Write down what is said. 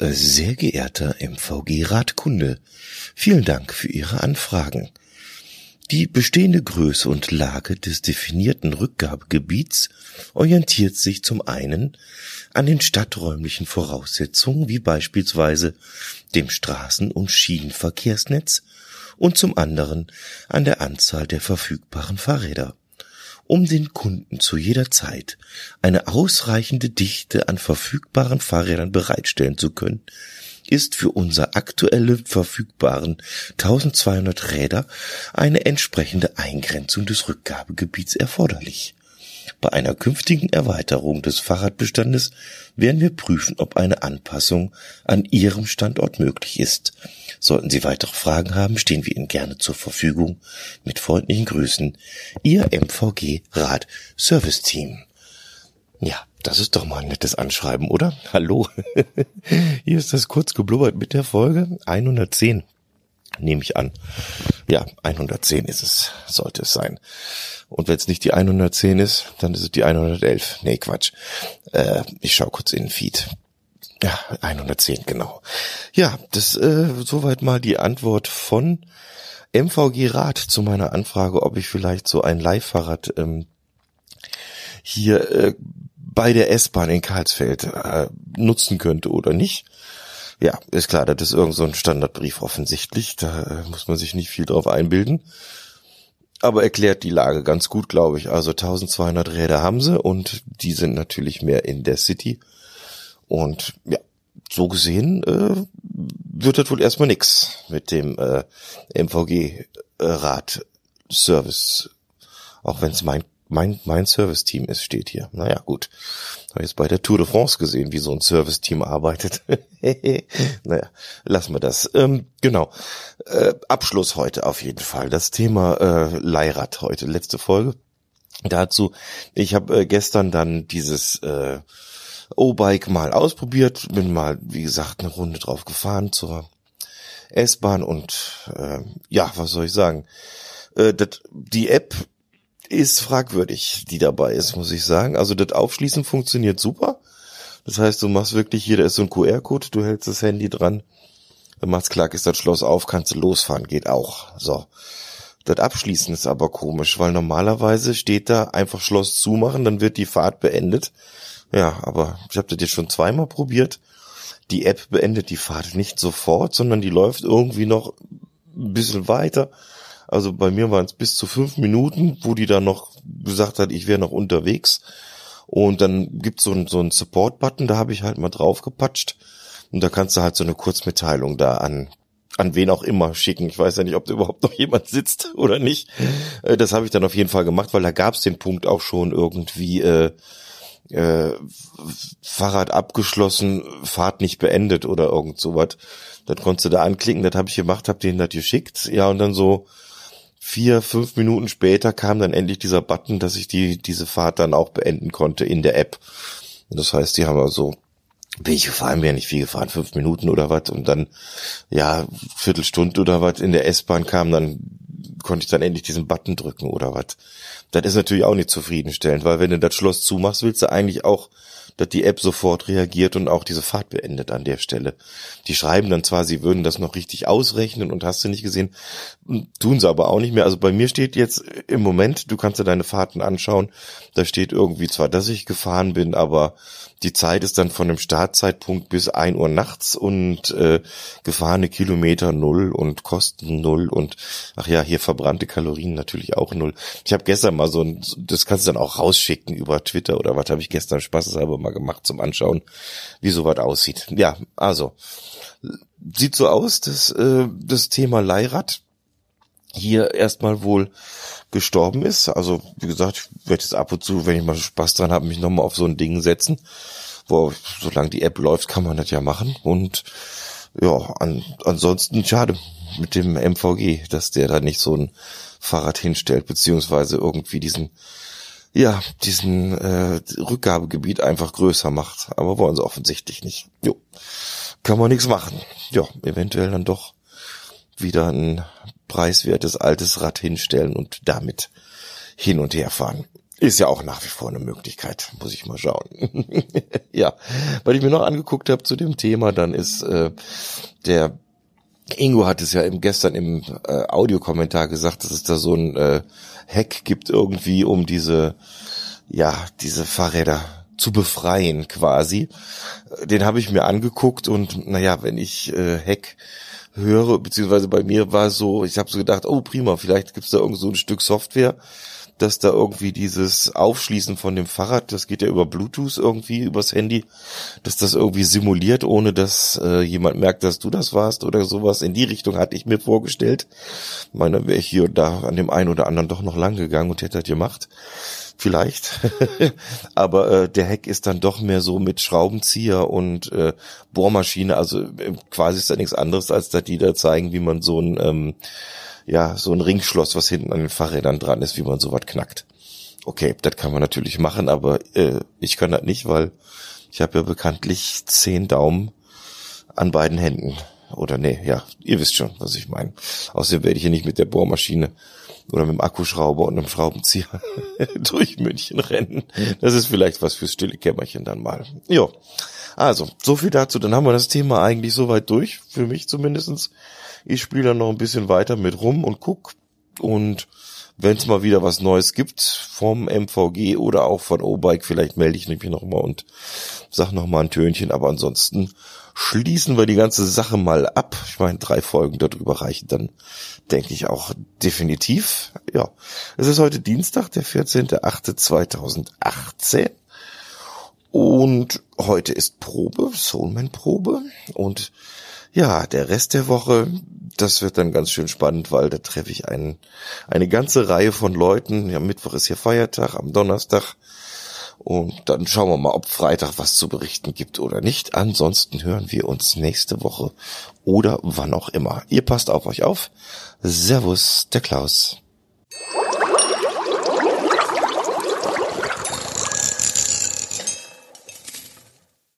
Sehr geehrter MVG-Radkunde, vielen Dank für Ihre Anfragen. Die bestehende Größe und Lage des definierten Rückgabegebiets orientiert sich zum einen an den stadträumlichen Voraussetzungen wie beispielsweise dem Straßen- und Schienenverkehrsnetz und zum anderen an der Anzahl der verfügbaren Fahrräder um den Kunden zu jeder Zeit eine ausreichende Dichte an verfügbaren Fahrrädern bereitstellen zu können, ist für unser aktuelle verfügbaren 1200 Räder eine entsprechende Eingrenzung des Rückgabegebiets erforderlich. Bei einer künftigen Erweiterung des Fahrradbestandes werden wir prüfen, ob eine Anpassung an Ihrem Standort möglich ist. Sollten Sie weitere Fragen haben, stehen wir Ihnen gerne zur Verfügung. Mit freundlichen Grüßen, Ihr MVG Rad Service Team. Ja, das ist doch mal ein nettes Anschreiben, oder? Hallo. Hier ist das kurz geblubbert mit der Folge 110. Nehme ich an. Ja, 110 ist es, sollte es sein. Und wenn es nicht die 110 ist, dann ist es die 111. Nee, Quatsch. Äh, ich schau kurz in den Feed. Ja, 110, genau. Ja, das äh, soweit mal die Antwort von MVG Rat zu meiner Anfrage, ob ich vielleicht so ein Leihfahrrad ähm, hier äh, bei der S-Bahn in Karlsfeld äh, nutzen könnte oder nicht. Ja, ist klar, das ist irgend so ein Standardbrief offensichtlich. Da äh, muss man sich nicht viel drauf einbilden aber erklärt die Lage ganz gut, glaube ich. Also 1200 Räder haben sie und die sind natürlich mehr in der City. Und ja, so gesehen äh, wird das wohl erstmal nix mit dem äh, MVG-Rad-Service. Auch wenn es mein mein, mein Service-Team ist, steht hier. Naja, gut. Habe jetzt bei der Tour de France gesehen, wie so ein Service-Team arbeitet. naja, lassen wir das. Ähm, genau. Äh, Abschluss heute auf jeden Fall. Das Thema äh, Leihrad heute, letzte Folge. Dazu, ich habe äh, gestern dann dieses äh, O-Bike mal ausprobiert, bin mal, wie gesagt, eine Runde drauf gefahren zur S-Bahn und äh, ja, was soll ich sagen? Äh, dat, die App ist fragwürdig, die dabei ist, muss ich sagen. Also das Aufschließen funktioniert super. Das heißt, du machst wirklich hier, da ist so ein QR-Code, du hältst das Handy dran, dann machst klack, ist das Schloss auf, kannst du losfahren, geht auch. So. Das Abschließen ist aber komisch, weil normalerweise steht da einfach Schloss zumachen, dann wird die Fahrt beendet. Ja, aber ich habe das jetzt schon zweimal probiert. Die App beendet die Fahrt nicht sofort, sondern die läuft irgendwie noch ein bisschen weiter also bei mir waren es bis zu fünf Minuten, wo die dann noch gesagt hat, ich wäre noch unterwegs. Und dann gibt's so ein, so ein Support-Button, da habe ich halt mal drauf gepatscht. Und da kannst du halt so eine Kurzmitteilung da an an wen auch immer schicken. Ich weiß ja nicht, ob da überhaupt noch jemand sitzt oder nicht. Äh, das habe ich dann auf jeden Fall gemacht, weil da gab's den Punkt auch schon irgendwie äh, äh, Fahrrad abgeschlossen, Fahrt nicht beendet oder irgend sowas. Das konntest du da anklicken, das habe ich gemacht, habe denen das geschickt. Ja, und dann so vier, fünf Minuten später kam dann endlich dieser Button, dass ich die, diese Fahrt dann auch beenden konnte in der App. Das heißt, die haben also, bin ich gefahren, wäre nicht viel gefahren, fünf Minuten oder was und dann, ja, Viertelstunde oder was in der S-Bahn kam, dann konnte ich dann endlich diesen Button drücken oder was. Das ist natürlich auch nicht zufriedenstellend, weil wenn du das Schloss zumachst, willst du eigentlich auch dass die App sofort reagiert und auch diese Fahrt beendet an der Stelle. Die schreiben dann zwar, sie würden das noch richtig ausrechnen und hast du nicht gesehen, tun sie aber auch nicht mehr. Also bei mir steht jetzt im Moment, du kannst dir deine Fahrten anschauen, da steht irgendwie zwar, dass ich gefahren bin, aber die Zeit ist dann von dem Startzeitpunkt bis ein Uhr nachts und äh, gefahrene Kilometer null und Kosten null und ach ja, hier verbrannte Kalorien natürlich auch null. Ich habe gestern mal so ein, das kannst du dann auch rausschicken über Twitter oder was habe ich gestern spaßeshalber mal gemacht zum Anschauen, wie sowas aussieht. Ja, also sieht so aus, dass äh, das Thema Leihrad hier erstmal wohl gestorben ist. Also wie gesagt, ich werde jetzt ab und zu, wenn ich mal Spaß dran habe, mich nochmal auf so ein Ding setzen. Wo, solange die App läuft, kann man das ja machen. Und ja, an, ansonsten schade mit dem MVG, dass der da nicht so ein Fahrrad hinstellt, beziehungsweise irgendwie diesen, ja, diesen äh, Rückgabegebiet einfach größer macht. Aber wollen sie offensichtlich nicht. Jo, kann man nichts machen. Ja, eventuell dann doch wieder ein preiswertes altes Rad hinstellen und damit hin und her fahren. Ist ja auch nach wie vor eine Möglichkeit, muss ich mal schauen. ja, weil ich mir noch angeguckt habe zu dem Thema, dann ist äh, der Ingo hat es ja im, gestern im äh, Audiokommentar gesagt, dass es da so ein äh, Hack gibt irgendwie, um diese, ja, diese Fahrräder zu befreien quasi. Den habe ich mir angeguckt und naja, wenn ich äh, Hack höre, beziehungsweise bei mir war es so, ich habe so gedacht, oh prima, vielleicht gibt's da irgend so ein Stück Software, dass da irgendwie dieses Aufschließen von dem Fahrrad, das geht ja über Bluetooth irgendwie, übers Handy, dass das irgendwie simuliert, ohne dass äh, jemand merkt, dass du das warst oder sowas. In die Richtung hatte ich mir vorgestellt. Ich meine, wäre ich hier und da an dem einen oder anderen doch noch lang gegangen und hätte das gemacht. Vielleicht. Aber äh, der Heck ist dann doch mehr so mit Schraubenzieher und äh, Bohrmaschine. Also äh, quasi ist da nichts anderes, als dass die da zeigen, wie man so ein ähm, ja, so ein Ringschloss, was hinten an den Fahrrädern dran ist, wie man sowas knackt. Okay, das kann man natürlich machen, aber äh, ich kann das nicht, weil ich habe ja bekanntlich zehn Daumen an beiden Händen. Oder nee, ja, ihr wisst schon, was ich meine. Außerdem werde ich hier nicht mit der Bohrmaschine oder mit dem Akkuschrauber und einem Schraubenzieher durch München rennen. Das ist vielleicht was fürs stille Kämmerchen dann mal. Jo. Also, so viel dazu. Dann haben wir das Thema eigentlich soweit durch, für mich zumindestens. Ich spiele dann noch ein bisschen weiter mit rum und guck. Und wenn es mal wieder was Neues gibt vom MVG oder auch von O-Bike, vielleicht melde ich mich noch mal und sag noch mal ein Tönchen. Aber ansonsten schließen wir die ganze Sache mal ab. Ich meine, drei Folgen darüber reichen dann, denke ich, auch definitiv. Ja, es ist heute Dienstag, der 14.08.2018. Und heute ist Probe, Soulman-Probe. Und ja, der Rest der Woche, das wird dann ganz schön spannend, weil da treffe ich einen, eine ganze Reihe von Leuten. Ja, Mittwoch ist hier Feiertag, am Donnerstag. Und dann schauen wir mal, ob Freitag was zu berichten gibt oder nicht. Ansonsten hören wir uns nächste Woche oder wann auch immer. Ihr passt auf euch auf. Servus, der Klaus.